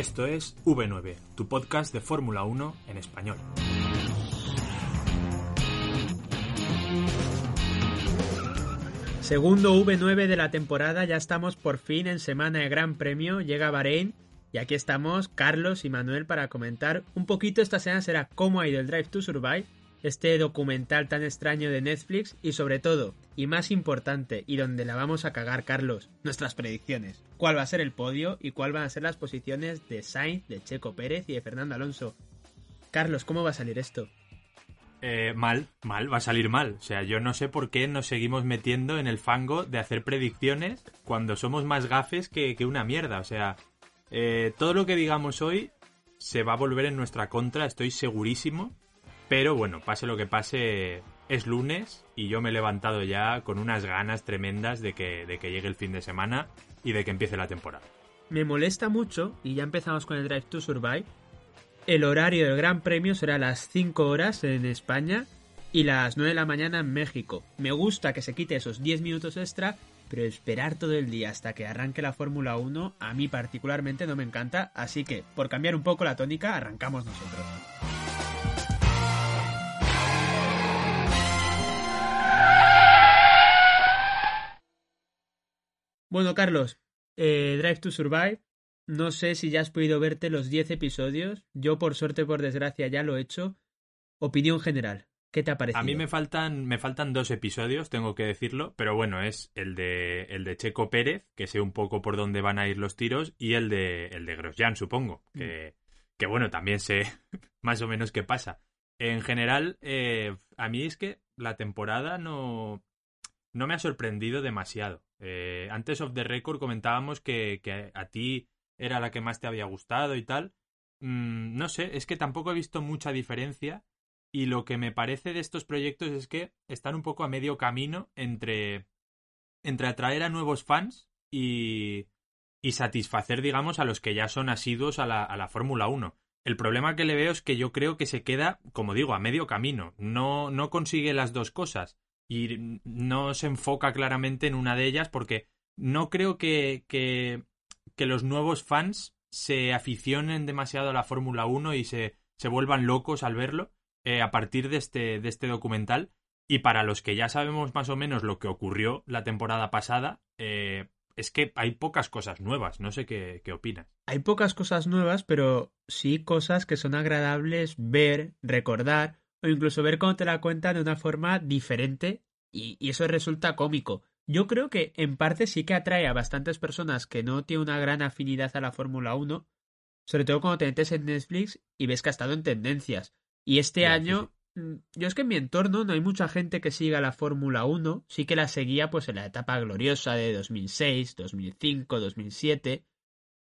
Esto es V9, tu podcast de Fórmula 1 en español. Segundo V9 de la temporada, ya estamos por fin en semana de Gran Premio, llega Bahrein y aquí estamos Carlos y Manuel para comentar un poquito esta semana será cómo ha ido el Drive to Survive, este documental tan extraño de Netflix y sobre todo, y más importante, y donde la vamos a cagar Carlos, nuestras predicciones. ¿Cuál va a ser el podio y cuál van a ser las posiciones de Sainz, de Checo Pérez y de Fernando Alonso? Carlos, ¿cómo va a salir esto? Eh, mal, mal, va a salir mal. O sea, yo no sé por qué nos seguimos metiendo en el fango de hacer predicciones cuando somos más gafes que, que una mierda. O sea, eh, todo lo que digamos hoy se va a volver en nuestra contra, estoy segurísimo. Pero bueno, pase lo que pase, es lunes y yo me he levantado ya con unas ganas tremendas de que, de que llegue el fin de semana y de que empiece la temporada. Me molesta mucho, y ya empezamos con el Drive to Survive, el horario del Gran Premio será las 5 horas en España y las 9 de la mañana en México. Me gusta que se quite esos 10 minutos extra, pero esperar todo el día hasta que arranque la Fórmula 1 a mí particularmente no me encanta, así que por cambiar un poco la tónica arrancamos nosotros. Bueno, Carlos, eh, Drive to Survive. No sé si ya has podido verte los 10 episodios. Yo, por suerte, por desgracia, ya lo he hecho. Opinión general. ¿Qué te ha parecido? A mí me faltan, me faltan dos episodios, tengo que decirlo, pero bueno, es el de, el de Checo Pérez, que sé un poco por dónde van a ir los tiros, y el de, el de Grosjean, supongo, que, que bueno, también sé más o menos qué pasa. En general, eh, a mí es que la temporada no, no me ha sorprendido demasiado. Eh, antes of the record comentábamos que, que, a ti era la que más te había gustado y tal. Mm, no sé, es que tampoco he visto mucha diferencia y lo que me parece de estos proyectos es que están un poco a medio camino entre, entre atraer a nuevos fans y, y satisfacer, digamos, a los que ya son asiduos a la, a la Fórmula 1. El problema que le veo es que yo creo que se queda, como digo, a medio camino. No, no consigue las dos cosas y no se enfoca claramente en una de ellas porque no creo que, que, los nuevos fans se aficionen demasiado a la Fórmula 1 y se, se vuelvan locos al verlo eh, a partir de este, de este documental. Y para los que ya sabemos más o menos lo que ocurrió la temporada pasada, eh, es que hay pocas cosas nuevas. No sé qué, qué opinas. Hay pocas cosas nuevas, pero sí cosas que son agradables ver, recordar o incluso ver cómo te la cuentan de una forma diferente y, y, eso resulta cómico. Yo creo que en parte sí que atrae a bastantes personas que no tienen una gran afinidad a la Fórmula 1, sobre todo cuando te metes en Netflix y ves que ha estado en tendencias. Y este Ya, año, mm, yo es que en mi entorno no hay mucha gente que siga la Fórmula 1, sí que la seguía pues en la etapa gloriosa de 2006, 2005, 2007,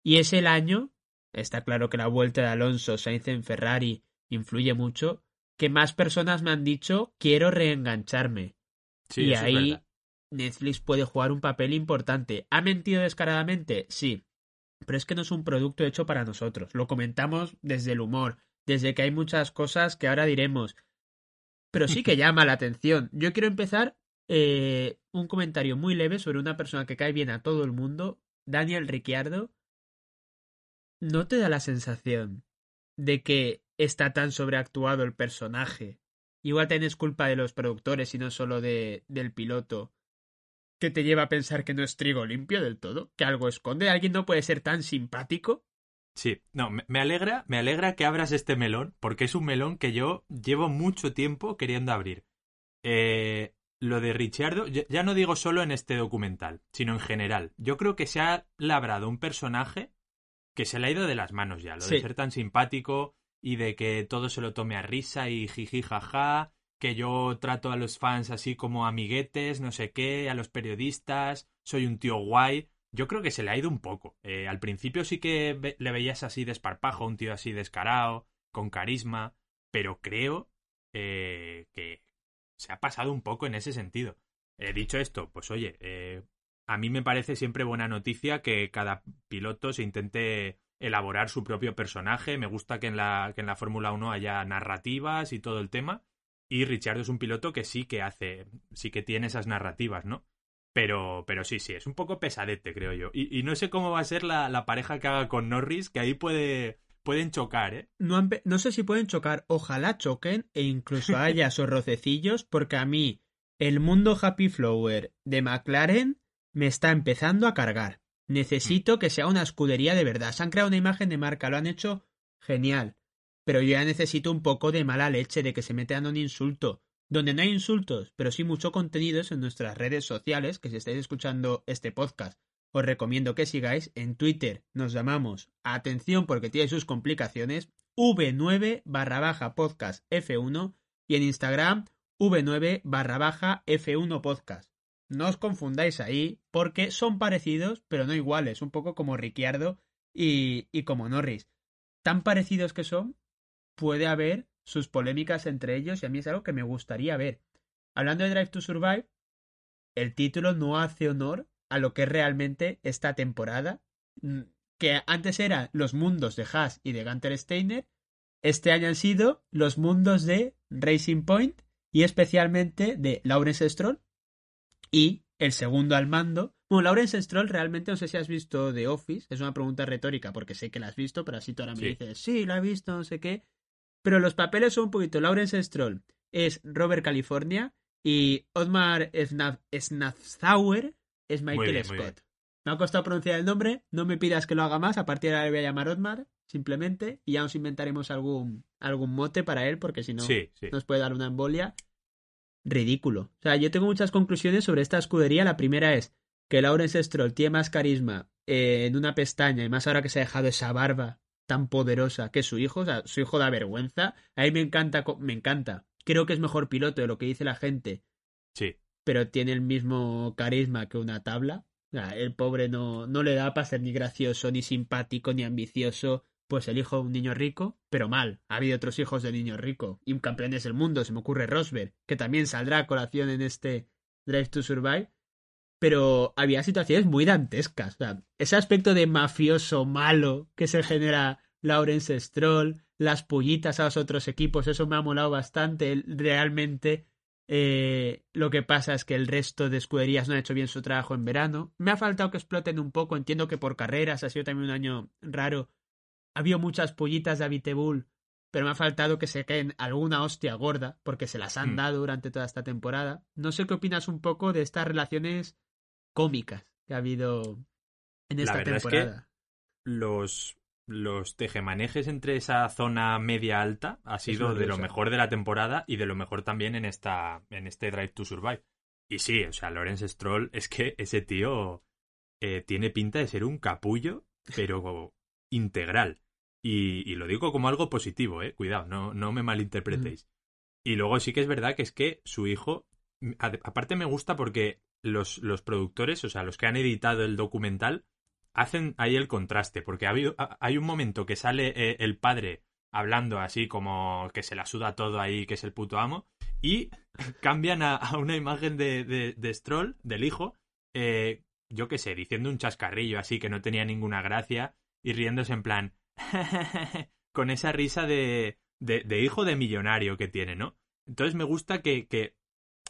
y es el año, está claro que la vuelta de Alonso Sainz en Ferrari influye mucho, que más personas me han dicho quiero reengancharme. Sí, y ahí verdad. Netflix puede jugar un papel importante. ¿Ha mentido descaradamente? Sí. Pero es que no es un producto hecho para nosotros. Lo comentamos desde el humor, desde que hay muchas cosas que ahora diremos. Pero sí que llama la atención. Yo quiero empezar eh, un comentario muy leve sobre una persona que cae bien a todo el mundo, Daniel Ricciardo. ¿No te da la sensación de que está tan sobreactuado el personaje? Igual tenés culpa de los productores y no solo de, del piloto que te lleva a pensar que no es trigo limpio del todo, que algo esconde. ¿Alguien no puede ser tan simpático? Sí, no, me alegra, me alegra que abras este melón, porque es un melón que yo llevo mucho tiempo queriendo abrir. Eh, lo de Ricciardo, ya ya no digo solo en este documental, sino en general. Yo creo que se ha labrado un personaje que se le ha ido de las manos ya. Lo Sí. de ser tan simpático, y de que todo se lo tome a risa y jiji jaja, que yo trato a los fans así como amiguetes, no sé qué, a los periodistas, soy un tío guay. Yo creo que se le ha ido un poco. Eh, al principio sí que le veías así desparpajo, un tío así descarado, con carisma, pero creo eh, que se ha pasado un poco en ese sentido. He dicho esto, pues oye, eh, a mí me parece siempre buena noticia que cada piloto se intente elaborar su propio personaje. Me gusta que en la, que en la Fórmula 1 haya narrativas y todo el tema. Y Richard es un piloto que sí que hace, sí que tiene esas narrativas, ¿no? Pero, pero sí, sí, es un poco pesadete, creo yo. Y, no sé cómo va a ser la, pareja que haga con Norris, que ahí puede, pueden chocar, ¿eh? No, no sé si pueden chocar, ojalá choquen e incluso haya esos rocecillos, porque a mí el mundo Happy Flower de McLaren me está empezando a cargar. Necesito que sea una escudería de verdad. Se han creado una imagen de marca, lo han hecho genial. Pero yo ya necesito un poco de mala leche, de que se metan un insulto. Donde no hay insultos, pero sí mucho contenido en nuestras redes sociales, que si estáis escuchando este podcast, os recomiendo que sigáis. En Twitter nos llamamos Atención porque tiene sus complicaciones, V9 barra baja podcast F1 y en Instagram V9 barra baja F1 podcast. No os confundáis ahí, porque son parecidos, pero no iguales, un poco como Ricciardo y, como Norris. Tan parecidos que son, puede haber sus polémicas entre ellos y a mí es algo que me gustaría ver. Hablando de Drive to Survive, el título no hace honor a lo que es realmente esta temporada, mm, que antes eran los mundos de Haas y de Gunter Steiner, este año han sido los mundos de Racing Point y especialmente de Lawrence Stroll y el segundo al mando. Bueno, Lawrence Stroll realmente no sé si has visto The Office, es una pregunta retórica porque sé que la has visto, pero así tú ahora me dices, sí, la he visto, no sé qué. Pero los papeles son un poquito, Lawrence Stroll es Robert California y Otmar Snafzauer es Michael Scott. Me ha costado pronunciar el nombre, no me pidas que lo haga más, a partir de ahora le voy a llamar Otmar, simplemente, y ya nos inventaremos algún, algún mote para él, porque si no nos puede dar una embolia ridículo. O sea, yo tengo muchas conclusiones sobre esta escudería. La primera es que Lawrence Stroll tiene más carisma eh, en una pestaña y más ahora que se ha dejado esa barba tan poderosa que su hijo. O sea, su hijo da vergüenza. A mí me encanta, me encanta. Creo que es mejor piloto de lo que dice la gente. Sí. Pero tiene el mismo carisma que una tabla. O sea, el pobre no, no le da para ser ni gracioso, ni simpático, ni ambicioso pues el hijo de un niño rico, pero mal. Ha habido otros hijos de niño rico y campeones del mundo. Se me ocurre Rosberg, que también saldrá a colación en este Drive to Survive. Pero había situaciones muy dantescas. O sea, ese aspecto de mafioso malo que se genera Lawrence Stroll, las pullitas a los otros equipos, eso me ha molado bastante. Realmente eh, lo que pasa es que el resto de escuderías no han hecho bien su trabajo en verano. Me ha faltado que exploten un poco. Entiendo que por carreras ha sido también un año raro habido muchas pollitas de Abitebul, pero me ha faltado que se caen alguna hostia gorda, porque se las han mm. dado durante toda esta temporada. No sé qué opinas un poco de estas relaciones cómicas que ha habido en esta temporada. los, los tejemanejes entre esa zona media alta ha sido de lo mejor de la temporada y de lo mejor también en esta en este Drive to Survive. Y sí, o sea, Lawrence Stroll es que ese tío eh, tiene pinta de ser un capullo, pero integral. Y, lo digo como algo positivo, eh. Cuidado, no, no me malinterpretéis. Y luego sí que es verdad que es que su hijo. Aparte me gusta porque los, los productores, o sea, los que han editado el documental, hacen ahí el contraste. Porque ha habido, hay un momento que sale eh, el padre hablando así como que se la suda todo ahí, que es el puto amo, y cambian a, una imagen de, de, Stroll, del hijo, eh, yo qué sé, diciendo un chascarrillo así que no tenía ninguna gracia y riéndose en plan, con esa risa de, de, hijo de millonario que tiene, ¿no? Entonces me gusta que, que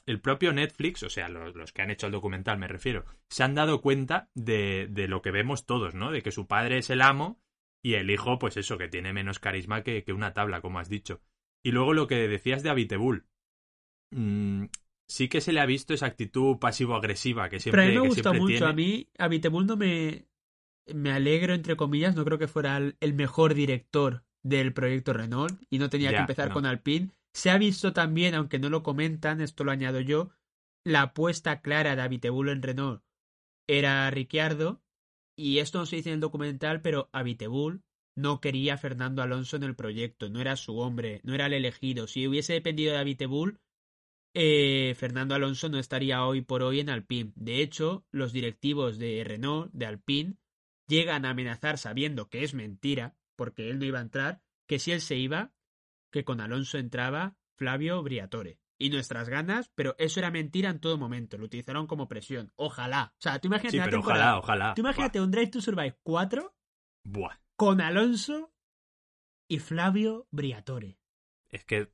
el propio Netflix, o sea, los, que han hecho el documental me refiero, se han dado cuenta de, de, lo que vemos todos, ¿no? De que su padre es el amo y el hijo, pues eso, que tiene menos carisma que, que una tabla, como has dicho. Y luego lo que decías de Abitebul. Mm, sí que se le ha visto esa actitud pasivo-agresiva que siempre Pero a mí me gusta mucho. A mí Abitebul no me, me alegro, entre comillas, no creo que fuera el mejor director del proyecto Renault y no tenía que empezar con Alpine. Se ha visto también, aunque no lo comentan, esto lo añado yo, la apuesta clara de Abitebul en Renault era Ricciardo y esto no se dice en el documental, pero Abitebul no quería a Fernando Alonso en el proyecto, no era su hombre, no era el elegido. Si hubiese dependido de Bull, eh, Fernando Alonso no estaría hoy por hoy en Alpine. De hecho, los directivos de Renault, de Alpine, llegan a amenazar sabiendo que es mentira, porque él no iba a entrar, que si él se iba, que con Alonso entraba Flavio Briatore. Y nuestras ganas, pero eso era mentira en todo momento. Lo utilizaron como presión. Ojalá. O sea, tú imagínate Sí, pero ojalá, ojalá. Tú imagínate un Drive to Survive 4 Buah. con Alonso y Flavio Briatore. Es que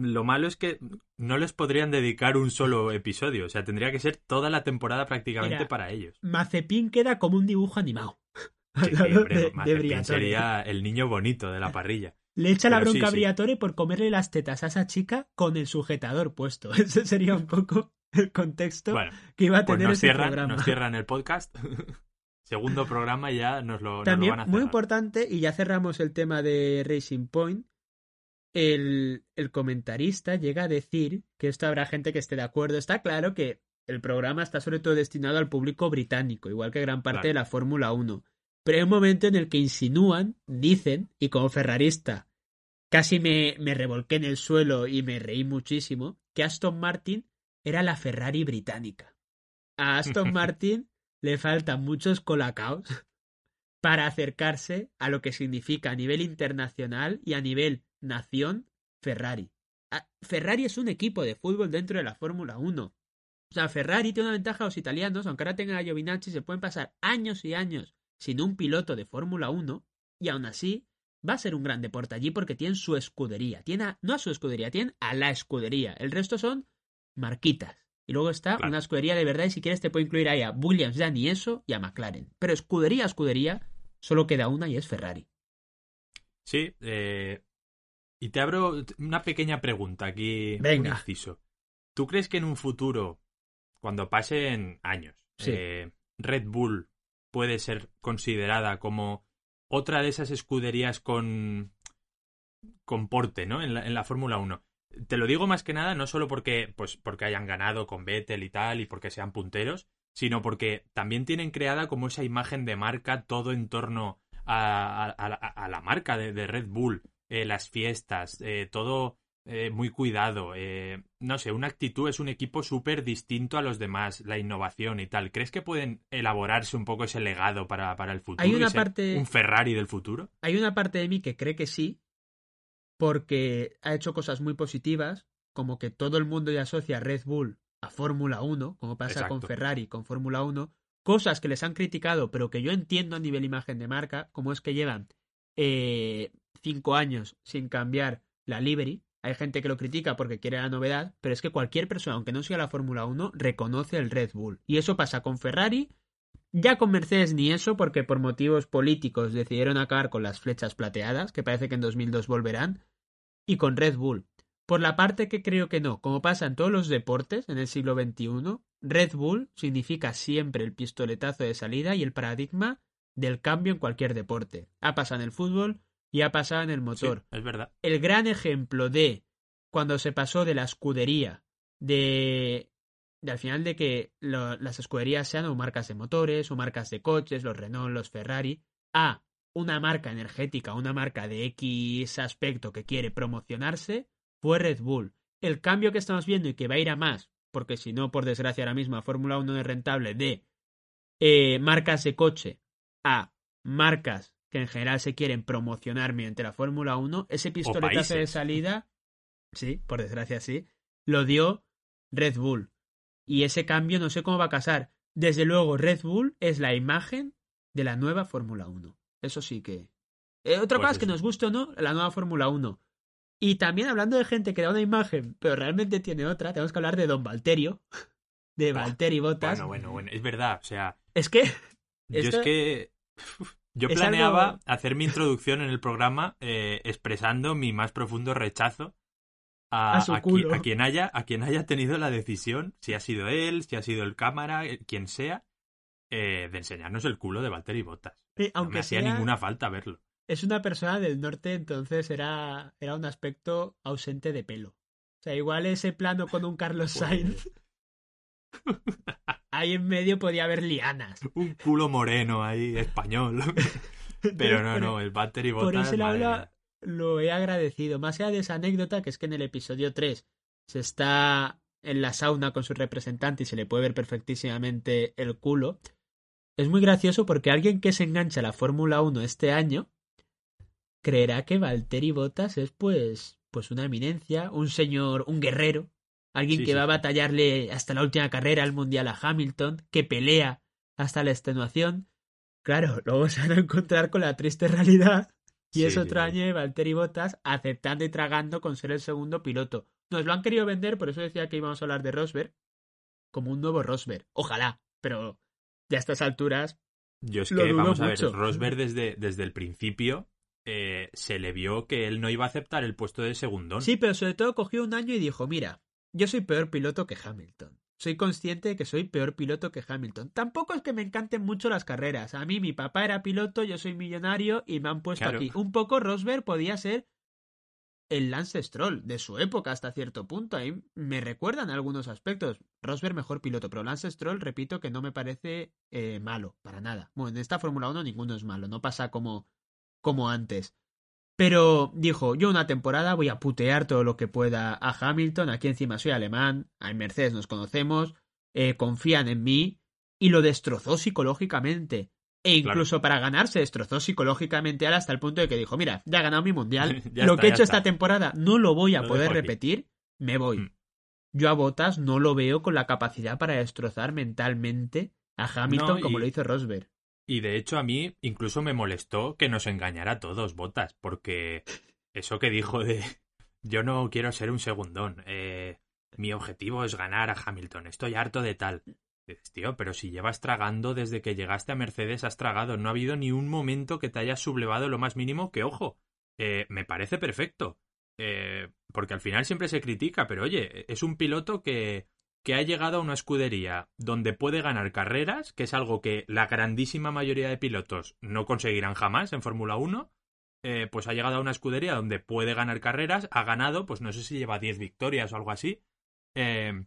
lo malo es que no les podrían dedicar un solo episodio. O sea, tendría que ser toda la temporada prácticamente Mira, para ellos. Mazepin queda como un dibujo animado. Sí, Al sí, lado hombre, de- de Mazepin Briatore. sería el niño bonito de la parrilla. Le echa la sí, bronca a. Briatore por comerle las tetas a esa chica con el sujetador puesto. Ese sería un poco el contexto Bueno, que iba a pues tener nos ese cierran, programa. nos cierran el podcast. Segundo programa ya nos lo, nos lo También, van a muy importante, y ya cerramos el tema de Racing Point, el, el comentarista llega a decir que esto habrá gente que esté de acuerdo. Está claro que el programa está sobre todo destinado al público británico, igual que gran parte Claro. de la Fórmula 1. Pero hay un momento en el que insinúan, dicen, y como ferrarista casi me, me revolqué en el suelo y me reí muchísimo, que Aston Martin era la Ferrari británica. A Aston Martin le faltan muchos colacaos para acercarse a lo que significa a nivel internacional y a nivel nación Ferrari. Ah, Ferrari es un equipo de fútbol dentro de la Fórmula 1. O sea, Ferrari tiene una ventaja a los italianos, aunque ahora tengan a Giovinazzi, se pueden pasar años y años sin un piloto de Fórmula 1 y aún así va a ser un gran deporte allí porque tienen su escudería. Tiene a- no a su escudería, tienen a la escudería. El resto son marquitas. Y luego está Claro. una escudería de verdad y si quieres te puedo incluir ahí a Williams, ya ni eso, y a McLaren. Pero escudería escudería solo queda una y es Ferrari. Sí, eh, y te abro una pequeña pregunta aquí. Venga. Un inciso. ¿Tú crees que en un futuro, cuando pasen años, Sí. eh, Red Bull puede ser considerada como otra de esas escuderías con, con porte, ¿no? En la, en la Fórmula 1. Te lo digo más que nada, no solo porque, pues, porque hayan ganado con Vettel y tal, y porque sean punteros, sino porque también tienen creada como esa imagen de marca todo en torno a, a- a la- a la marca de, de Red Bull, eh, las fiestas, eh, todo eh, muy cuidado. no sé, una actitud es un equipo súper distinto a los demás, la innovación y tal. ¿Crees que pueden elaborarse un poco ese legado para, para el futuro? Hay una parte- Un Ferrari del futuro. Hay una parte de mí que cree que sí, porque ha hecho cosas muy positivas, como que todo el mundo ya asocia a Red Bull a Fórmula 1, como pasa con. Ferrari, con Fórmula 1, cosas que les han criticado, pero que yo entiendo a nivel imagen de marca, como es que llevan eh, cinco años sin cambiar la livery. Hay gente que lo critica porque quiere la novedad, pero es que cualquier persona, aunque no siga la Fórmula 1, reconoce el Red Bull. Y eso pasa con Ferrari, ya con Mercedes ni eso, porque por motivos políticos decidieron acabar con las flechas plateadas, que parece que en 2002 volverán, y con Red Bull. Por la parte que creo que no, como pasa en todos los deportes en el siglo XXI, Red Bull significa siempre el pistoletazo de salida y el paradigma del cambio en cualquier deporte. Ha pasado en el fútbol y ha pasado en el Sí, motor es verdad. el gran ejemplo de cuando se pasó de la escudería de, de al final de que lo- las escuderías sean o marcas de motores o marcas de coches, los Renault, los Ferrari, a una marca energética, una marca de X aspecto que quiere promocionarse, fue Red Bull. El cambio que estamos viendo y que va a ir a más, porque si no, por desgracia, ahora mismo la Fórmula 1 no es rentable, de eh, marcas de coche a marcas que en general se quieren promocionar mediante la Fórmula 1, ese pistoletazo de salida, sí, por desgracia sí, lo dio Red Bull. Y ese cambio no sé cómo va a casar. Desde luego, Red Bull es la imagen de la nueva Fórmula 1. Eso sí que... Eh, otra Pues cosa es que nos guste o no, la nueva Fórmula 1. Y también hablando de gente que da una imagen, pero realmente tiene otra, tenemos que hablar de Don Valterio, de Valtteri Bottas. Bueno, bueno, bueno. Es verdad. O sea, Es que yo Esto es que. Yo es planeaba algo- hacer mi introducción en el programa eh, expresando mi más profundo rechazo a, A su a qui- culo. a quien haya, a quien haya tenido la decisión, si ha sido él, si ha sido el cámara, eh, quien sea, eh, de enseñarnos el culo de Valtteri Bottas. No aunque me hacía sea, ninguna falta verlo. es una persona del norte, entonces era, era un aspecto ausente de pelo. O sea, igual ese plano con un Carlos Pues- Sainz, ahí en medio podía haber lianas. Un culo moreno ahí, español. Pero no, no, el Valtteri Bottas... Por ese lado lo he agradecido. Más allá de esa anécdota, que es que en el episodio 3 se está en la sauna con su representante y se le puede ver perfectísimamente el culo. Es muy gracioso porque alguien que se engancha a la Fórmula 1 este año creerá que Valtteri Bottas es pues pues una eminencia, un señor, un guerrero, alguien Sí, que sí, va a batallarle hasta la última carrera al mundial a Hamilton, que pelea hasta la extenuación. Claro, luego se van a encontrar con la triste realidad y es otro año de Valtteri Bottas aceptando y tragando con ser el segundo piloto. Nos lo han querido vender, por eso decía que íbamos a hablar de Rosberg, como un nuevo Rosberg. Ojalá, pero ya a estas alturas Yo es Lo que, vamos a ver. Rosberg desde, desde el principio eh, se le vio que él no iba a aceptar el puesto de segundón. Sí, pero sobre todo cogió un año y dijo, mira, yo soy peor piloto que Hamilton. Soy consciente de que soy peor piloto que Hamilton. Tampoco es que me encanten mucho las carreras. A mí mi papá era piloto, yo soy millonario y me han puesto Claro. aquí. Un poco Rosberg podía ser el Lance Stroll de su época hasta cierto punto. Ahí me recuerdan algunos aspectos. Rosberg mejor piloto, pero Lance Stroll, repito, que no me parece eh, malo, para nada. Bueno, en esta Fórmula 1 ninguno es malo, no pasa como, como antes. Pero dijo, yo una temporada voy a putear todo lo que pueda a Hamilton, aquí encima soy alemán, en Mercedes nos conocemos, eh, confían en mí, y lo destrozó psicológicamente. E incluso para ganar se destrozó psicológicamente ahora hasta el punto de que dijo, mira, ya he ganado mi mundial, lo está, que he hecho está. esta temporada no lo voy a poder dejo aquí". repetir, me voy. Mm. Yo a Botas no lo veo con la capacidad para destrozar mentalmente a Hamilton No, como lo hizo Rosberg. Y de hecho a mí incluso me molestó que nos engañara a todos, Botas, porque eso que dijo de yo no quiero ser un segundón, eh, mi objetivo es ganar a Hamilton, estoy harto de tal. Dices, tío, pero si llevas tragando desde que llegaste a Mercedes, has tragado, no ha habido ni un momento que te hayas sublevado lo más mínimo que, ojo, eh, me parece perfecto. Eh, porque al final siempre se critica, pero oye, es un piloto que, que ha llegado a una escudería donde puede ganar carreras, que es algo que la grandísima mayoría de pilotos no conseguirán jamás en Fórmula 1. eh, pues ha llegado a una escudería donde puede ganar carreras, ha ganado, pues no sé si lleva 10 victorias o algo así. eh,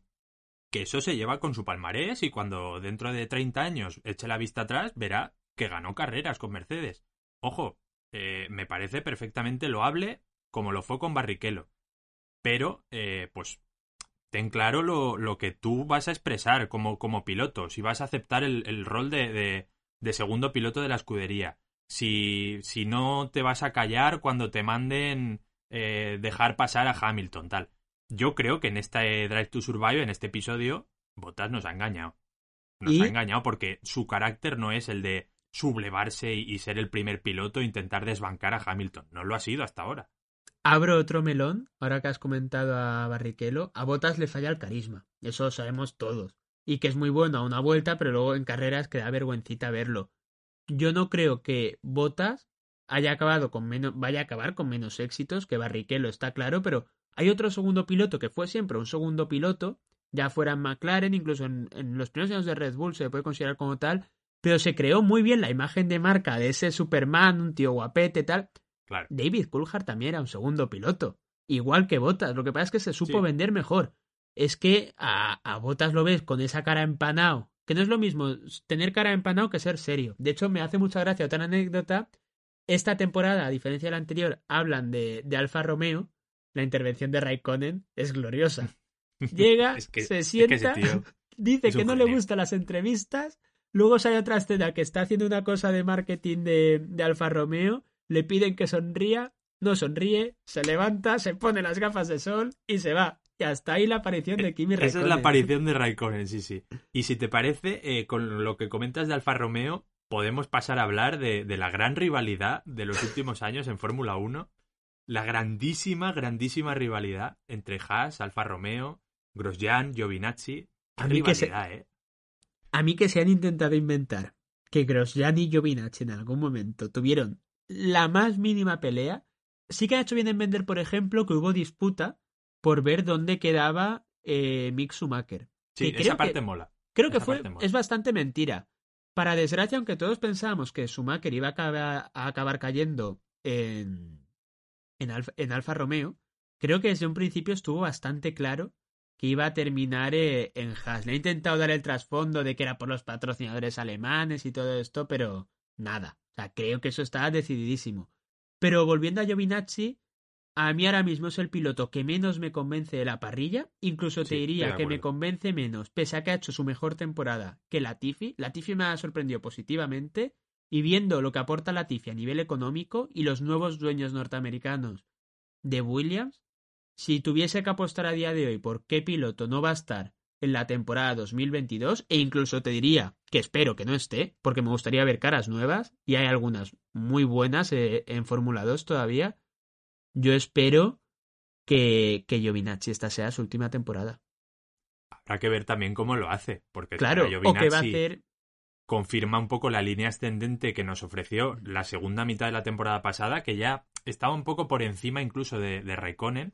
que eso se lleva con su palmarés y cuando dentro de 30 años eche la vista atrás, verá que ganó carreras con Mercedes. Ojo, eh, me parece perfectamente loable como lo fue con Barrichello. Pero, eh, pues, ten claro lo, lo que tú vas a expresar como, como piloto, si vas a aceptar el, el rol de, de, de segundo piloto de la escudería, si, si no te vas a callar cuando te manden eh, dejar pasar a Hamilton, tal. Yo creo que en este Drive to Survive, en este episodio, Bottas nos ha engañado. Nos Y- ha engañado porque su carácter no es el de sublevarse y, y ser el primer piloto e intentar desbancar a Hamilton. No lo ha sido hasta ahora. Abro otro melón, ahora que has comentado a Barrichello, a Botas le falla el carisma, eso lo sabemos todos, y que es muy bueno a una vuelta, pero luego en carreras que da vergüencita verlo. Yo no creo que Botas haya acabado con menos, vaya a acabar con menos éxitos que Barrichello, está claro, pero hay otro segundo piloto que fue siempre un segundo piloto, ya fuera en McLaren, incluso en, en los primeros años de Red Bull se puede considerar como tal, pero se creó muy bien la imagen de marca de ese Superman, un tío guapete, tal, Claro. David Coulthard también era un segundo piloto, igual que Botas. Lo que pasa es que se supo Sí. vender mejor. Es que a, a Botas lo ves con esa cara empanado, que no es lo mismo tener cara empanado que ser serio. De hecho, me hace mucha gracia otra anécdota. Esta temporada, a diferencia de la anterior, hablan de, de Alfa Romeo. La intervención de Raikkonen es gloriosa. Llega, Es que- se es que ese sienta, dice que no le gustan las entrevistas. Luego sale otra escena que está haciendo una cosa de marketing de, de Alfa Romeo. Le piden que sonría, no sonríe, se levanta, se pone las gafas de sol y se va. Y hasta ahí la aparición de Kimi Raikkonen. Esa es la aparición de Raikkonen, sí, sí. Y si te parece, eh, con lo que comentas de Alfa Romeo, podemos pasar a hablar de, de la gran rivalidad de los últimos años en Fórmula 1. La grandísima, grandísima rivalidad entre Haas, Alfa Romeo, Grosjean, Giovinazzi. A mí que se- ¿eh? A mí que se han intentado inventar que Grosjean y Giovinazzi en algún momento tuvieron la más mínima pelea. Sí que han hecho bien en vender, por ejemplo, que hubo disputa por ver dónde quedaba eh, Mick Schumacher. Sí, que esa parte que- mola. Creo que fue, es bastante mentira. Para desgracia, aunque todos pensábamos que Schumacher iba a acabar, a acabar cayendo en, en, Alfa, en Alfa Romeo, creo que desde un principio estuvo bastante claro que iba a terminar eh, en Haas. Le he intentado dar el trasfondo de que era por los patrocinadores alemanes y todo esto, pero nada. O sea, creo que eso está decididísimo. Pero volviendo a Giovinazzi, a mí ahora mismo es el piloto que menos me convence de la parrilla. Incluso te Sí, diría que me convence menos, pese a que ha hecho su mejor temporada que Latifi. Latifi me ha sorprendido positivamente. Y viendo lo que aporta Latifi a nivel económico y los nuevos dueños norteamericanos de Williams, si tuviese que apostar a día de hoy por qué piloto no va a estar en la temporada 2022, e incluso te diría que espero que no esté, porque me gustaría ver caras nuevas, y hay algunas muy buenas eh, en Fórmula 2 todavía, yo espero que, que Giovinazzi esta sea su última temporada. Habrá que ver también cómo lo hace, porque Claro, o que va a hacer... confirma un poco la línea ascendente que nos ofreció la segunda mitad de la temporada pasada, que ya estaba un poco por encima incluso de, de Raikkonen.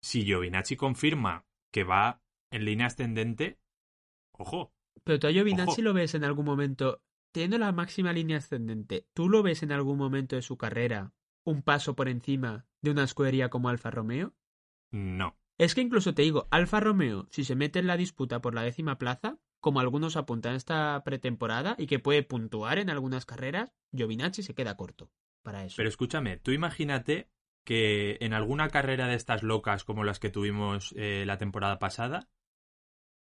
Si Giovinazzi confirma que va en línea ascendente, ojo, Pero tú a Giovinazzi Ojo. lo ves en algún momento, teniendo la máxima línea ascendente, ¿tú lo ves en algún momento de su carrera un paso por encima de una escudería como Alfa Romeo? no. Es que incluso te digo, Alfa Romeo, si se mete en la disputa por la décima plaza, como algunos apuntan esta pretemporada y que puede puntuar en algunas carreras, Giovinazzi se queda corto para eso. Pero escúchame, tú imagínate que en alguna carrera de estas locas como las que tuvimos eh, la temporada pasada,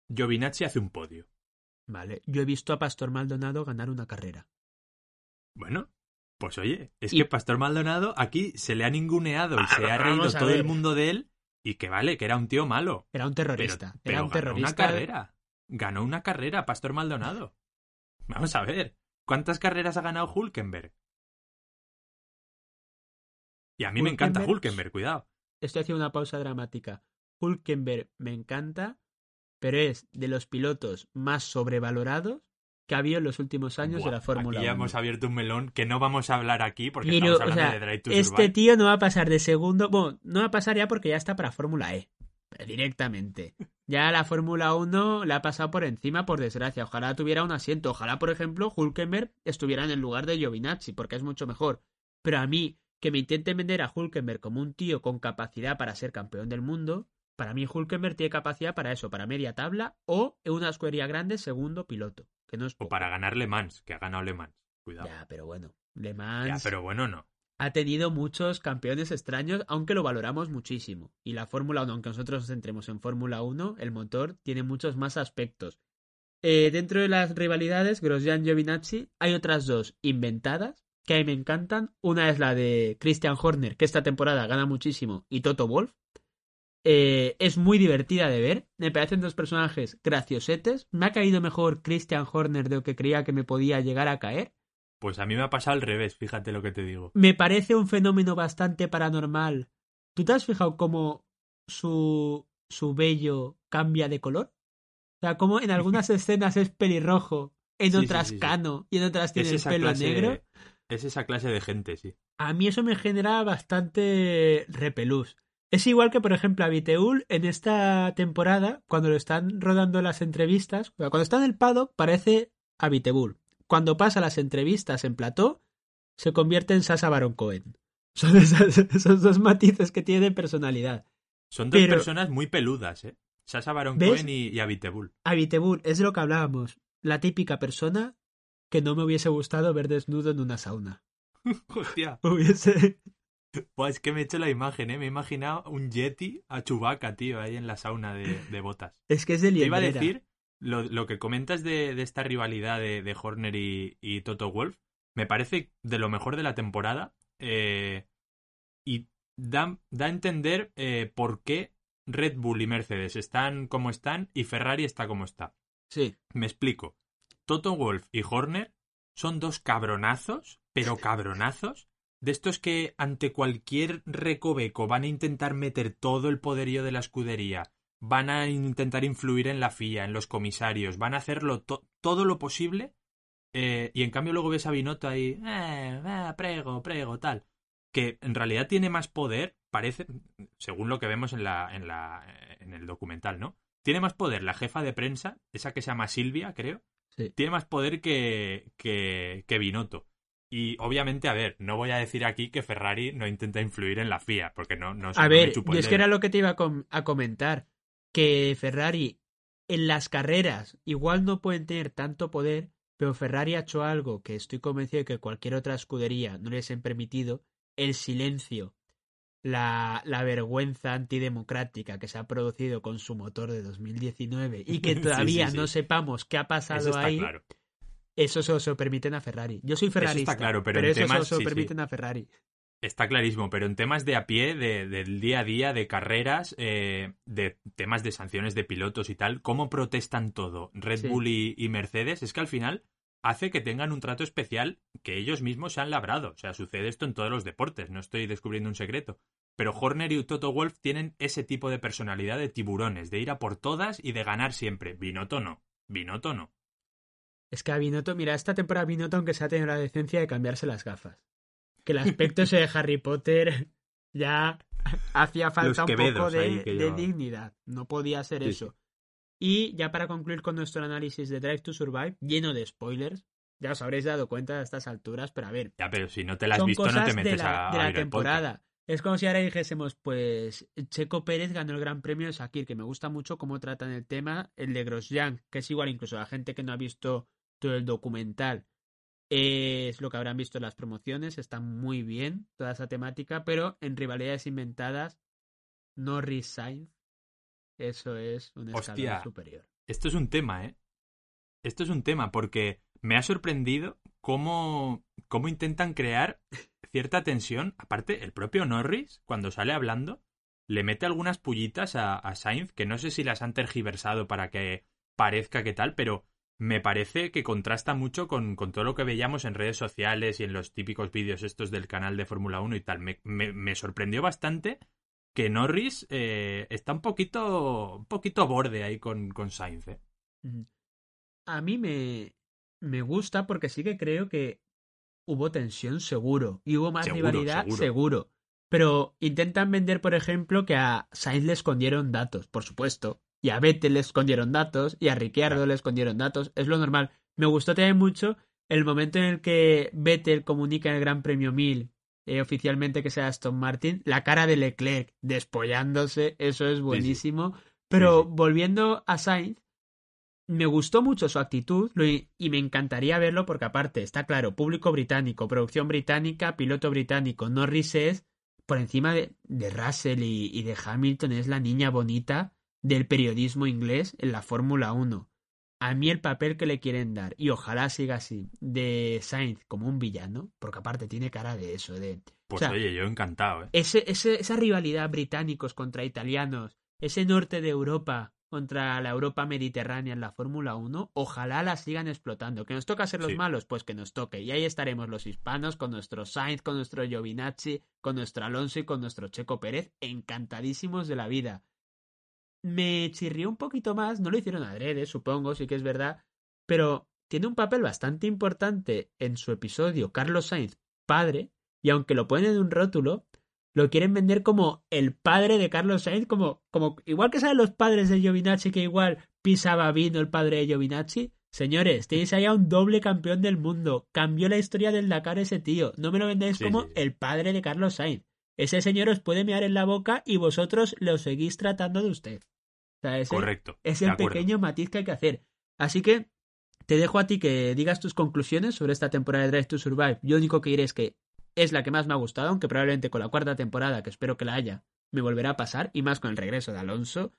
Giovinazzi hace un podio. Vale, yo he visto a Pastor Maldonado ganar una carrera. Bueno, pues oye, es Y- que Pastor Maldonado aquí se le ha ninguneado y Ah, se ha reído todo ver. el mundo de él y que vale, que era un tío malo. Era un Pero, terrorista. pero Era un ganó terrorista. una carrera. Ganó una carrera, Pastor Maldonado. Vamos a ver. ¿Cuántas carreras ha ganado Hulkenberg? Y a mí me encanta Hulkenberg, cuidado. Estoy haciendo una pausa dramática. Hulkenberg me encanta, pero es de los pilotos más sobrevalorados que ha habido en los últimos años Buah, de la Fórmula Aquí ya 1. hemos abierto un melón que no vamos a hablar aquí porque Pero, estamos o hablando sea, de Drive to este Survive. tío no va a pasar de segundo. Bueno, no va a pasar ya porque ya está para Fórmula E. Directamente. Ya la Fórmula 1 le ha pasado por encima, por desgracia. Ojalá tuviera un asiento. Ojalá, por ejemplo, Hulkenberg estuviera en el lugar de Giovinazzi, porque es mucho mejor. Pero a mí, que me intenten vender a Hulkenberg como un tío con capacidad para ser campeón del mundo, para mí Hulkenberg tiene capacidad para eso, para media tabla o en una escudería grande segundo piloto. Que no es O para ganar Le Mans, que ha ganado Le Mans. Cuidado. Ya, pero bueno. Le Mans Ya, pero bueno, no. ha tenido muchos campeones extraños, aunque lo valoramos muchísimo. Y la Fórmula 1, aunque nosotros nos centremos en Fórmula 1, el motor tiene muchos más aspectos. Eh, dentro de las rivalidades, Grosjean y Giovinazzi, hay otras dos inventadas que a mí me encantan. Una es la de Christian Horner, que esta temporada gana muchísimo, y Toto Wolf. Eh, es muy divertida de ver. Me parecen dos personajes graciosetes. Me ha caído mejor Christian Horner de lo que creía que me podía llegar a caer. Pues a mí me ha pasado al revés, fíjate lo que te digo. me parece un fenómeno bastante paranormal. ¿Tú te has fijado cómo su, su vello cambia de color? O sea, cómo en algunas escenas es pelirrojo, en Sí, otras sí, sí. cano y en otras tiene Es el pelo clase, negro. es esa clase de gente, sí. A mí eso me genera bastante repelús. Es igual que, por ejemplo, a Viteul en esta temporada, cuando lo están rodando las entrevistas, cuando está en el paddock, parece a Viteul. Cuando pasa las entrevistas en plató, se convierte en Sasa Baron Cohen. Son esas- esos dos matices que tiene de personalidad. Son dos Pero- personas muy peludas, ¿eh? Sasha Baron ¿Ves? Cohen y, y Abitebul. Es de lo que hablábamos. La típica persona que no me hubiese gustado ver desnudo en una sauna. Hostia. Hubiese... Buah, es que me he hecho la imagen, ¿eh? Me he imaginado un Yeti a Chewbacca, tío, ahí en la sauna de, de botas. Es que es de Te iba a decir, lo, lo que comentas de, de esta rivalidad de, de Horner y, y Toto Wolf, me parece de lo mejor de la temporada. eh, y da, da a entender eh, por qué Red Bull y Mercedes están como están y Ferrari está como está. Sí. Me explico. Toto Wolf y Horner son dos cabronazos, pero cabronazos, de estos que ante cualquier recoveco van a intentar meter todo el poderío de la escudería, van a intentar influir en la FIA, en los comisarios, van a hacerlo to- todo lo posible, eh, y en cambio luego ves a Binotto ahí, eh, eh, prego, prego, tal, que en realidad tiene más poder, parece, según lo que vemos en la, en la, en el documental, ¿no? Tiene más poder la jefa de prensa, esa que se llama Silvia, creo. Sí. Tiene más poder que, que, que Binotto. Y obviamente, a ver, no voy a decir aquí que Ferrari no intenta influir en la FIA, porque no, no A no ver, yo es que era lo que te iba a, com- a comentar. Que Ferrari en las carreras igual no pueden tener tanto poder, pero Ferrari ha hecho algo que estoy convencido de que cualquier otra escudería no les ha permitido, el silencio, la, la vergüenza antidemocrática que se ha producido con su motor de 2019 y que todavía no sepamos qué ha pasado ahí. Eso solo se lo permiten a Ferrari. Yo soy Ferrari. está claro, pero, eso solo se lo permiten a Ferrari. Está clarísimo, pero en temas de a pie, de, del día a día, de carreras, eh, de temas de sanciones de pilotos y tal, ¿cómo protestan todo Red Bull y, Mercedes? Es que al final hace que tengan un trato especial que ellos mismos se han labrado. O sea, sucede esto en todos los deportes, no estoy descubriendo un secreto. Pero Horner y Toto Wolf tienen ese tipo de personalidad de tiburones, de ir a por todas y de ganar siempre. Binotto no. Binotto no. Es que a Binotto, mira, esta temporada Binotto aunque se ha tenido la decencia de cambiarse las gafas que el aspecto ese de Harry Potter ya hacía falta un poco de, dignidad. No podía ser eso. Y ya para concluir con nuestro análisis de Drive to Survive, lleno de spoilers, ya os habréis dado cuenta a estas alturas, pero a ver. Ya, pero si no te las has visto, no te metes de la, a, de la temporada. Es como si ahora dijésemos, pues Checo Pérez ganó el Gran Premio de Sakir, que me gusta mucho cómo tratan el tema, el de Grosjean, que es igual incluso a la gente que no ha visto todo el documental, es lo que habrán visto en las promociones, está muy bien toda esa temática, pero en rivalidades inventadas, no Sainz, eso es un escalón superior. Esto es un tema, ¿eh? Esto es un tema, porque me ha sorprendido cómo, cómo intentan crear cierta tensión. Aparte, el propio Norris, cuando sale hablando, le mete algunas pullitas a, a Sainz, que no sé si las han tergiversado para que parezca que tal, pero me parece que contrasta mucho con, todo lo que veíamos en redes sociales y en los típicos vídeos estos del canal de Fórmula 1 y tal. Me, sorprendió bastante que Norris eh, está un poquito, un poquito borde ahí con, con Sainz. ¿eh? A mí me, me gusta porque sí que creo que hubo tensión seguro y hubo más rivalidad seguro. Pero intentan vender, por ejemplo, que a Sainz le escondieron datos, por supuesto y a Vettel le escondieron datos y a Ricciardo le escondieron datos, es lo normal. Me gustó también mucho el momento en el que Vettel comunica en el Gran Premio 1000 eh, oficialmente que sea Aston Martin, la cara de Leclerc despollándose, eso es buenísimo. Pero volviendo a Sainz, me gustó mucho su actitud y me encantaría verlo porque aparte está claro, público británico, producción británica, piloto británico, Norris es por encima de, de Russell y, y, de Hamilton, es la niña bonita del periodismo inglés en la Fórmula 1. A mí el papel que le quieren dar, y ojalá siga así, de Sainz como un villano, porque aparte tiene cara de eso, de... Pues oye, yo encantado, ¿eh? Ese, esa rivalidad británicos contra italianos, ese norte de Europa contra la Europa mediterránea en la Fórmula 1, ojalá la sigan explotando. ¿Que nos toca ser los malos? Pues que nos toque. Y ahí estaremos los hispanos con nuestro Sainz, con nuestro Giovinazzi, con nuestro Alonso y con nuestro Checo Pérez, encantadísimos de la vida me chirrió un poquito más, no lo hicieron adrede, supongo, sí que es verdad, pero tiene un papel bastante importante en su episodio Carlos Sainz, padre, y aunque lo ponen en un rótulo, lo quieren vender como el padre de Carlos Sainz, como, como igual que saben los padres de Giovinacci que igual pisaba vino el padre de Giovinacci. Señores, tenéis allá un doble campeón del mundo. Cambió la historia del Dakar ese tío. No me lo vendéis como el padre de Carlos Sainz. Ese señor os puede mear en la boca y vosotros lo seguís tratando de usted. Correcto. Es el pequeño matiz que hay que hacer. Así que te dejo a ti que digas tus conclusiones sobre esta temporada de Drive to Survive. Yo único que diré es que es la que más me ha gustado, aunque probablemente con la cuarta temporada, que espero que la haya, me volverá a pasar, y más con el regreso de Alonso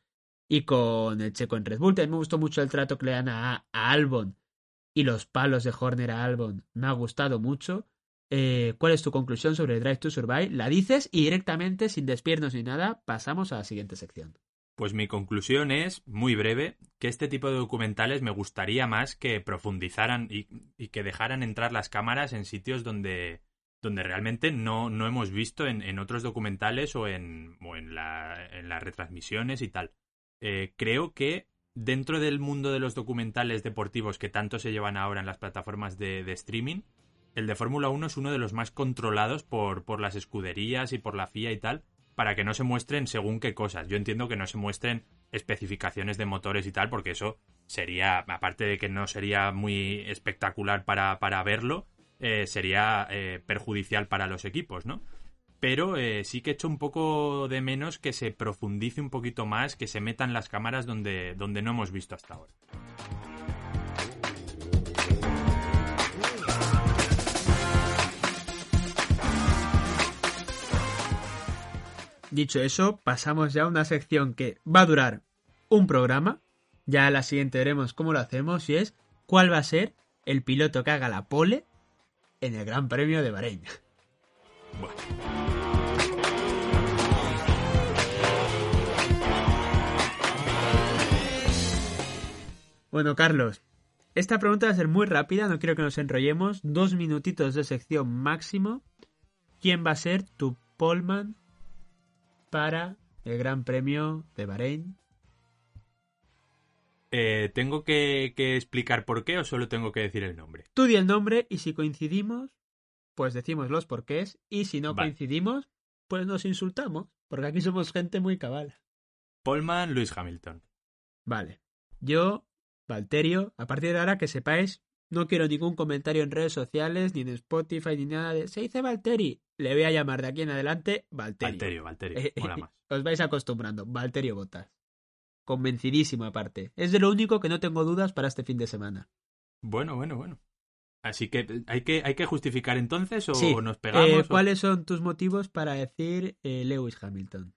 y con el checo en Red Bull. También me gustó mucho el trato que le dan a, Albon y los palos de Horner a Albon. Me ha gustado mucho. Eh, ¿Cuál es tu conclusión sobre Drive to Survive? La dices y directamente, sin despiernos ni nada, pasamos a la siguiente sección. Pues mi conclusión es, muy breve, que este tipo de documentales me gustaría más que profundizaran y, que dejaran entrar las cámaras en sitios donde, donde realmente no, no hemos visto en, otros documentales o en, o en, la, en las retransmisiones y tal. Eh, creo que dentro del mundo de los documentales deportivos que tanto se llevan ahora en las plataformas de, de streaming, el de Fórmula 1 es uno de los más controlados por, por las escuderías y por la FIA y tal, para que no se muestren según qué cosas. Yo entiendo que no se muestren especificaciones de motores y tal, porque eso sería, aparte de que no sería muy espectacular para, para verlo, eh, sería eh, perjudicial para los equipos, ¿no? Pero eh, sí que echo un poco de menos que se profundice un poquito más, que se metan las cámaras donde, donde no hemos visto hasta ahora. Dicho eso, pasamos ya a una sección que va a durar un programa. Ya la siguiente veremos cómo lo hacemos y es cuál va a ser el piloto que haga la pole en el Gran Premio de Bahrein. Bueno, Carlos, esta pregunta va a ser muy rápida, no quiero que nos enrollemos. Dos minutitos de sección máximo. ¿Quién va a ser tu poleman para el Gran Premio de Bahrein? Eh, ¿Tengo que, explicar por qué o solo tengo que decir el nombre? Tú di el nombre y si coincidimos, pues decimos los porqués. Y si no coincidimos, pues nos insultamos. Porque aquí somos gente muy cabal. Polman, Luis Hamilton. Vale. Yo Valterio, a partir de ahora que sepáis, no quiero ningún comentario en redes sociales, ni en Spotify, ni nada de... Se dice Valteri. Le voy a llamar de aquí en adelante Valterio. Valterio, Valterio. Eh, más. Os vais acostumbrando. Valterio Botas. Convencidísimo aparte. Es de lo único que no tengo dudas para este fin de semana. Bueno, bueno, bueno. Así que hay que, hay que justificar entonces o nos pegamos. Eh, ¿Cuáles son tus motivos para decir eh, Lewis Hamilton?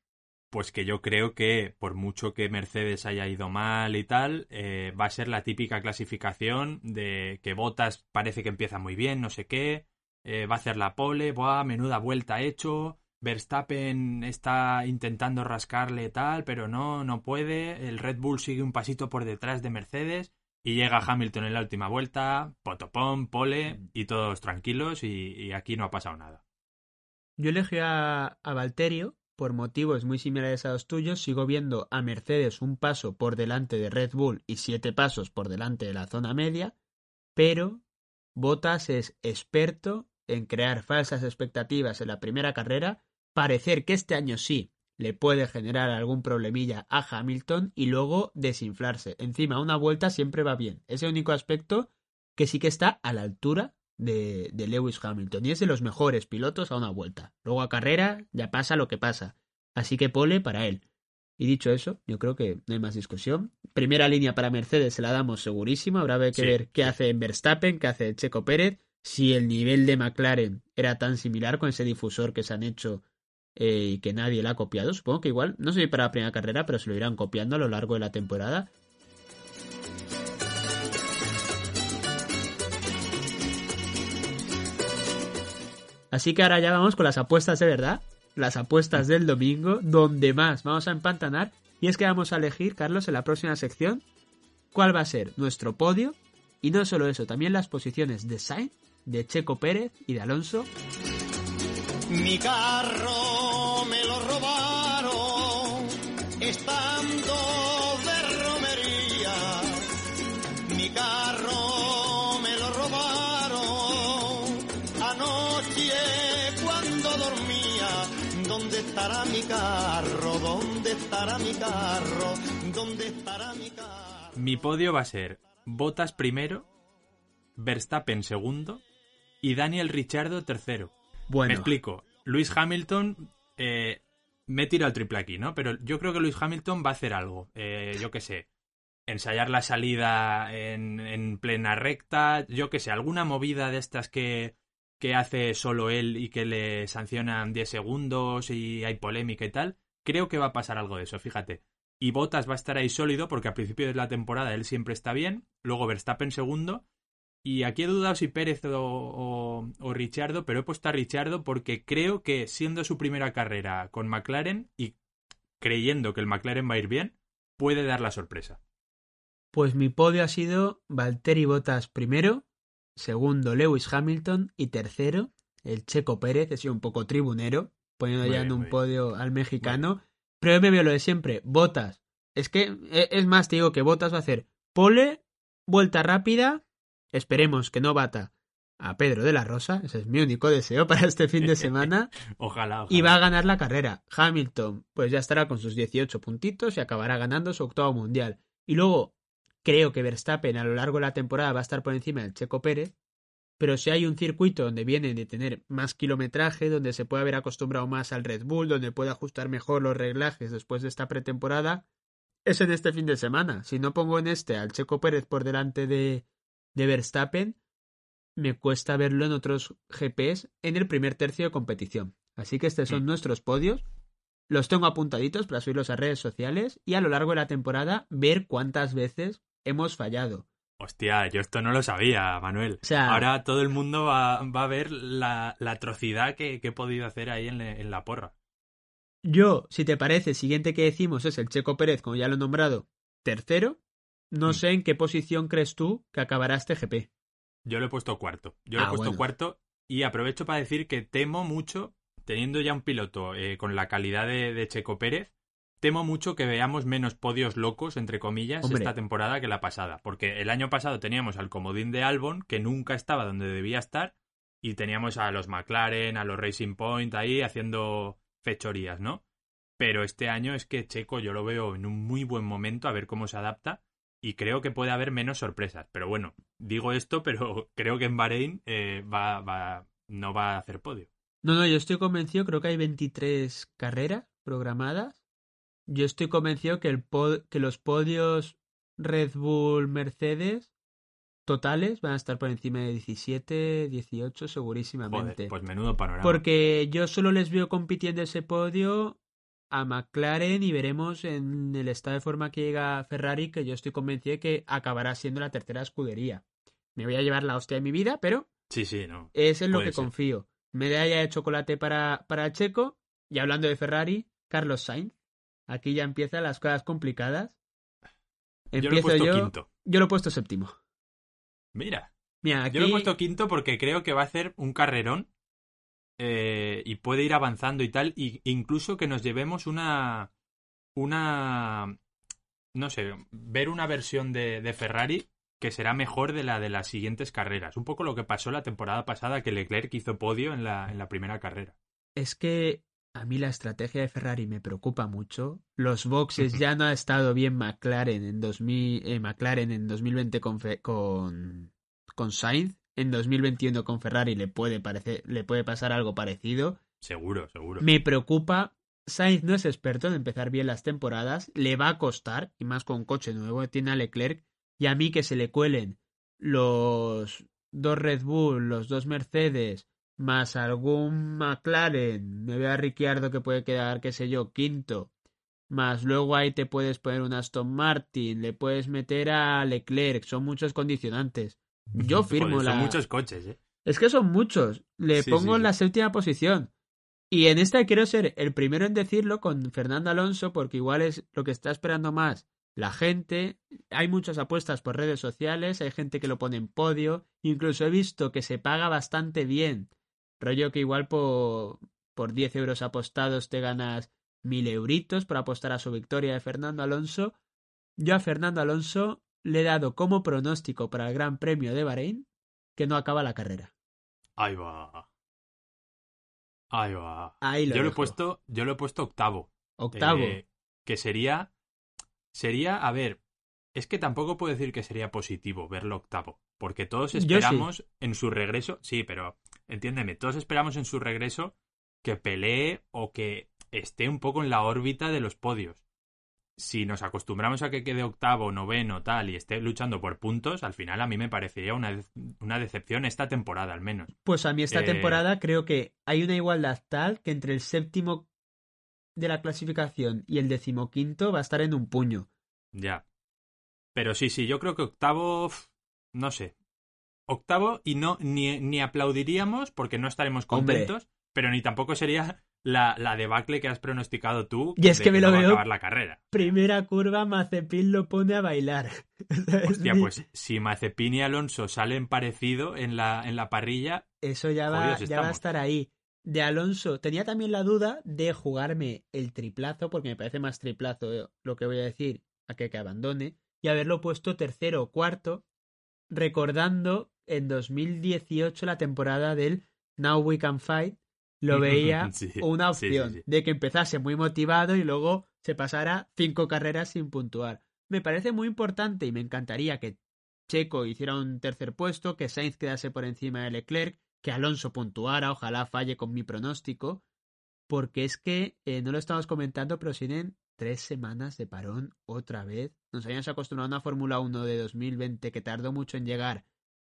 Pues que yo creo que por mucho que Mercedes haya ido mal y tal, eh, va a ser la típica clasificación de que Botas parece que empieza muy bien, no sé qué, eh, va a hacer la pole, buah, menuda vuelta hecho, Verstappen está intentando rascarle tal, pero no, no puede, el Red Bull sigue un pasito por detrás de Mercedes y llega Hamilton en la última vuelta, potopón, pole y todos tranquilos y, aquí no ha pasado nada. Yo elegí a, a Valterio por motivos muy similares a los tuyos, sigo viendo a Mercedes un paso por delante de Red Bull y siete pasos por delante de la zona media, pero Bottas es experto en crear falsas expectativas en la primera carrera, parecer que este año sí le puede generar algún problemilla a Hamilton y luego desinflarse. Encima, una vuelta siempre va bien. Es el único aspecto que sí que está a la altura de, Lewis Hamilton y es de los mejores pilotos a una vuelta. Luego a carrera ya pasa lo que pasa. Así que pole para él. Y dicho eso, yo creo que no hay más discusión. Primera línea para Mercedes se la damos segurísimo. Habrá que ver qué hace en Verstappen, qué hace Checo Pérez. Si el nivel de McLaren era tan similar con ese difusor que se han hecho eh, y que nadie la ha copiado. Supongo que igual, no sé para la primera carrera, pero se lo irán copiando a lo largo de la temporada. Así que ahora ya vamos con las apuestas de verdad, las apuestas del domingo, donde más vamos a empantanar. Y es que vamos a elegir, Carlos, en la próxima sección, cuál va a ser nuestro podio. Y no solo eso, también las posiciones de Sainz, de Checo Pérez y de Alonso. Mi carro me lo robaron estando estará mi carro? ¿Dónde estará mi carro? ¿Dónde estará mi carro? Mi podio va a ser Botas primero, Verstappen segundo y Daniel Ricciardo tercero. Bueno. Me explico. Luis Hamilton eh, me tira el triple aquí, ¿no? Pero yo creo que Luis Hamilton va a hacer algo. Eh, yo qué sé. Ensayar la salida en, en plena recta. Yo qué sé. Alguna movida de estas que que hace solo él y que le sancionan 10 segundos y hay polémica y tal, creo que va a pasar algo de eso, fíjate. Y Bottas va a estar ahí sólido porque a principio de la temporada él siempre está bien, luego Verstappen segundo, y aquí he dudado si Pérez o, o, o Richardo, pero he puesto a Richardo porque creo que siendo su primera carrera con McLaren y creyendo que el McLaren va a ir bien, puede dar la sorpresa. Pues mi podio ha sido Valtteri Bottas primero, segundo Lewis Hamilton y tercero el Checo Pérez, he sido un poco tribunero, poniendo ya en un podio al mexicano, pero yo me veo lo de siempre, Botas. Es que, e, es más, te digo que Botas va a hacer pole, vuelta rápida, esperemos que no bata a Pedro de la Rosa, ese es mi único deseo para este fin de semana. ojalá, Y va a ganar la carrera. Hamilton, pues ya estará con sus 18 puntitos y acabará ganando su octavo mundial. Y luego, Creo que Verstappen a lo largo de la temporada va a estar por encima del Checo Pérez, pero si hay un circuito donde viene de tener más kilometraje, donde se puede haber acostumbrado más al Red Bull, donde puede ajustar mejor los reglajes después de esta pretemporada, es en este fin de semana. Si no pongo en este al Checo Pérez por delante de, de Verstappen, me cuesta verlo en otros GPs en el primer tercio de competición. Así que estos son nuestros podios. los tengo apuntaditos para subirlos a redes sociales y a lo largo de la temporada ver cuántas veces hemos fallado. Hostia, yo esto no lo sabía, Manuel. O sea- Ahora todo el mundo va, va a ver la, la atrocidad que, que he podido hacer ahí en, le- en la porra. Yo, si te parece, siguiente que decimos es el Checo Pérez, como ya lo he nombrado, tercero. No Mm. sé en qué posición crees tú que acabará este GP. Yo lo he puesto cuarto. Yo lo Ah, he puesto bueno. cuarto y aprovecho para decir que temo mucho, teniendo ya un piloto eh, con la calidad de, de Checo Pérez, temo mucho que veamos menos podios locos, entre comillas, Hombre. esta temporada que la pasada. Porque el año pasado teníamos al comodín de Albon, que nunca estaba donde debía estar, y teníamos a los McLaren, a los Racing Point ahí haciendo fechorías, ¿no? Pero este año es que Checo yo lo veo en un muy buen momento a ver cómo se adapta y creo que puede haber menos sorpresas. Pero bueno, digo esto, pero creo que en Bahrein eh, va, va, no va a hacer podio. No, no, yo estoy convencido, creo que hay 23 carreras programadas. Yo estoy convencido que, el pod- que los podios Red Bull Mercedes totales van a estar por encima de 17, 18 segurísimamente. Joder, pues menudo panorama. Porque yo solo les veo compitiendo ese podio a McLaren y veremos en el estado de forma que llega Ferrari, que yo estoy convencido de que acabará siendo la tercera escudería. Me voy a llevar la hostia de mi vida, pero Sí, sí, no. es en lo Puede que ser. confío. Medalla de chocolate para, para Checo. Y hablando de Ferrari, Carlos Sainz. Aquí ya empiezan las cosas complicadas. Yo lo he Empiezo puesto yo. quinto. Yo lo he puesto séptimo. Mira, Mira, aquí yo lo he puesto quinto porque creo que va a hacer un carrerón eh, y puede ir avanzando y tal, y incluso que nos llevemos una, una, no sé, ver una versión de, de Ferrari que será mejor de la de las siguientes carreras. Un poco lo que pasó la temporada pasada que Leclerc hizo podio en la, en la primera carrera. es que a mí la estrategia de Ferrari me preocupa mucho. Los boxes ya no ha estado bien McLaren en 2000, eh, McLaren en 2020 con, con con Sainz. En 2021 con Ferrari le puede parecer, le puede pasar algo parecido. Seguro, seguro. Me preocupa. Sainz no es experto en empezar bien las temporadas. Le va a costar, y más con coche nuevo. Tiene a Leclerc. Y a mí que se le cuelen los dos Red Bull, los dos Mercedes, más algún McLaren. Me veo a Ricciardo que puede quedar, qué sé yo, quinto. Más luego ahí te puedes poner un Aston Martin, le puedes meter a Leclerc. Son muchos condicionantes. Yo firmo Joder, la. Son muchos coches, ¿eh? Es que son muchos. Le Sí, pongo sí, en la séptima posición. Y en esta quiero ser el primero en decirlo con Fernando Alonso, porque igual es lo que está esperando más la gente. Hay muchas apuestas por redes sociales, hay gente que lo pone en podio. Incluso he visto que se paga bastante bien. Rollo que igual por, por 10 euros apostados te ganas mil euritos por apostar a su victoria de Fernando Alonso. Yo a Fernando Alonso le he dado como pronóstico para el Gran Premio de Bahrein que no acaba la carrera. Ahí va. Ahí va. Ahí lo yo lo he puesto, yo lo he puesto octavo. Octavo. Eh, que sería. Sería, a ver. Es que tampoco puedo decir que sería positivo verlo octavo. Porque todos sí. esperamos en su regreso. Sí, pero entiéndeme, todos esperamos en su regreso que pelee o que esté un poco en la órbita de los podios. Si nos acostumbramos a que quede octavo, noveno, tal, y esté luchando por puntos, al final a mí me parecería una, de- una decepción esta temporada, al menos. Pues a mí esta eh, temporada creo que hay una igualdad tal que entre el séptimo de la clasificación y el decimoquinto va a estar en un puño. Ya. Pero sí, sí, yo creo que octavo, no sé. Octavo y no ni, ni aplaudiríamos porque no estaremos Hombre. contentos, pero ni tampoco sería la, la debacle que has pronosticado tú. Y es de que me lo no veo- acabar la carrera. Primera curva, Mazepin lo pone a bailar. Hostia, pues si Mazepin y Alonso salen parecido en la, en la parrilla, Eso ya va, ya va a estar ahí. De Alonso, tenía también la duda de jugarme el triplazo, porque me parece más triplazo eh, lo que voy a decir, a que, que abandone, y haberlo puesto tercero o cuarto, recordando en 2018 la temporada del Now We Can Fight, lo veía Sí, una sí, opción sí. de que empezase muy motivado y luego se pasara cinco carreras sin puntuar. Me parece muy importante y me encantaría que Checo hiciera un tercer puesto, que Sainz quedase por encima de Leclerc, que Alonso puntuara, ojalá falle con mi pronóstico, porque es que eh, no lo estamos comentando, pero tienen tres semanas de parón otra vez. Nos habíamos acostumbrado a una Fórmula 1 de 2020 que tardó mucho en llegar,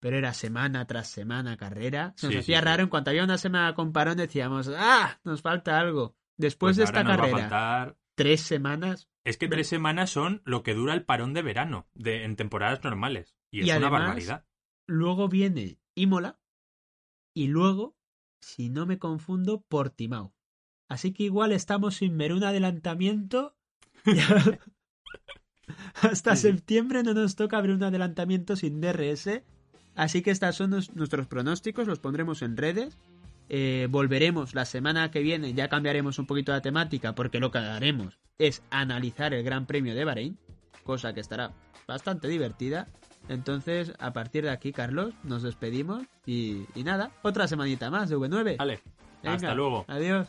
pero era semana tras semana carrera. Se nos Sí, hacía sí, sí. raro, en cuanto había una semana con parón decíamos, ¡ah! Nos falta algo. Después Pues de esta carrera, faltar- tres semanas. Es que tres semanas son lo que dura el parón de verano de, en temporadas normales. Y es una barbaridad. Luego viene Imola. Y luego, si no me confundo, Portimao. Así que igual estamos sin ver un adelantamiento. Hasta Sí, septiembre no nos toca ver un adelantamiento sin DRS. Así que estos son nuestros pronósticos, los pondremos en redes. Eh, volveremos la semana que viene, ya cambiaremos un poquito la temática, porque lo que haremos es analizar el Gran Premio de Bahrein, cosa que estará bastante divertida. Entonces, a partir de aquí, Carlos, nos despedimos y, y nada, otra semanita más de V9. Vale, hasta luego. Adiós.